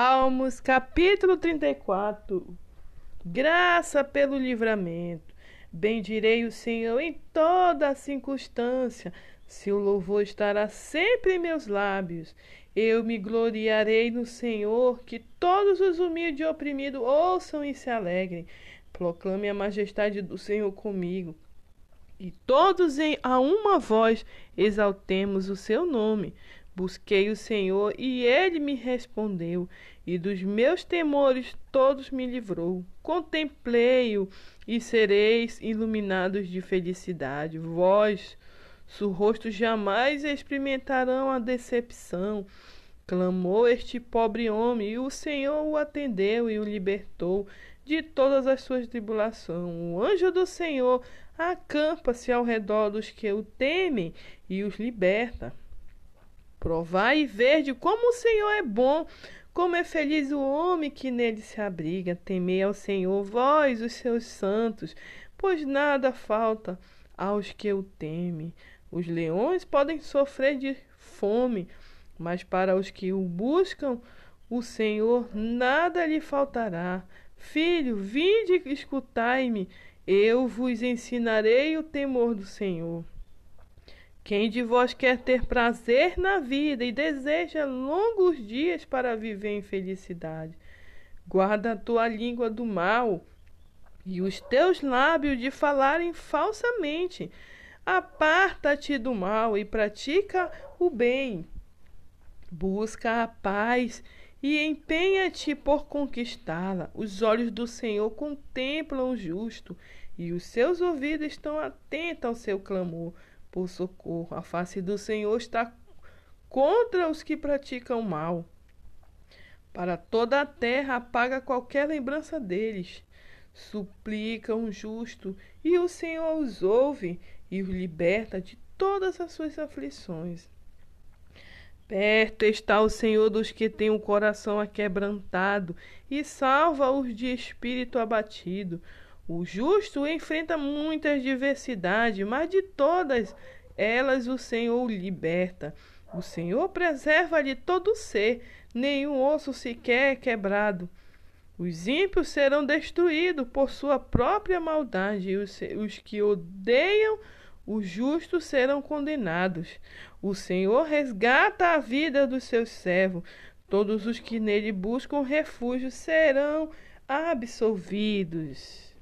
Salmos capítulo 34 Graça pelo livramento. Bendirei o Senhor em toda circunstância. Seu louvor estará sempre em meus lábios. Eu me gloriarei no Senhor, que todos os humildes e oprimidos ouçam e se alegrem. Proclame a majestade do Senhor comigo. E todos em a uma voz exaltemos o seu nome. Busquei o Senhor e ele me respondeu, e dos meus temores todos me livrou. Contemplei-o e sereis iluminados de felicidade. Vós, seu rosto jamais experimentarão a decepção. Clamou este pobre homem, e o Senhor o atendeu e o libertou de todas as suas tribulações. O anjo do Senhor acampa-se ao redor dos que o temem e os liberta. Provai e verde como o Senhor é bom, como é feliz o homem que nele se abriga. Temei ao Senhor, vós, os seus santos, pois nada falta aos que o temem. Os leões podem sofrer de fome, mas para os que o buscam, o Senhor nada lhe faltará. Filho, vinde e escutai-me, eu vos ensinarei o temor do Senhor. Quem de vós quer ter prazer na vida e deseja longos dias para viver em felicidade? Guarda a tua língua do mal e os teus lábios de falarem falsamente. Aparta-te do mal e pratica o bem. Busca a paz e empenha-te por conquistá-la. Os olhos do Senhor contemplam o justo e os seus ouvidos estão atentos ao seu clamor por socorro. A face do Senhor está contra os que praticam mal. Para toda a terra apaga qualquer lembrança deles. Suplica um justo, e o Senhor os ouve e os liberta de todas as suas aflições. Perto está o Senhor dos que têm o coração aquebrantado e salva-os de espírito abatido. O justo enfrenta muitas diversidades, mas de todas elas o Senhor o liberta. O Senhor preserva-lhe todo ser, nenhum osso sequer é quebrado. Os ímpios serão destruídos por sua própria maldade, e os, os que odeiam o justo serão condenados. O Senhor resgata a vida dos seus servos. Todos os que nele buscam refúgio serão absolvidos.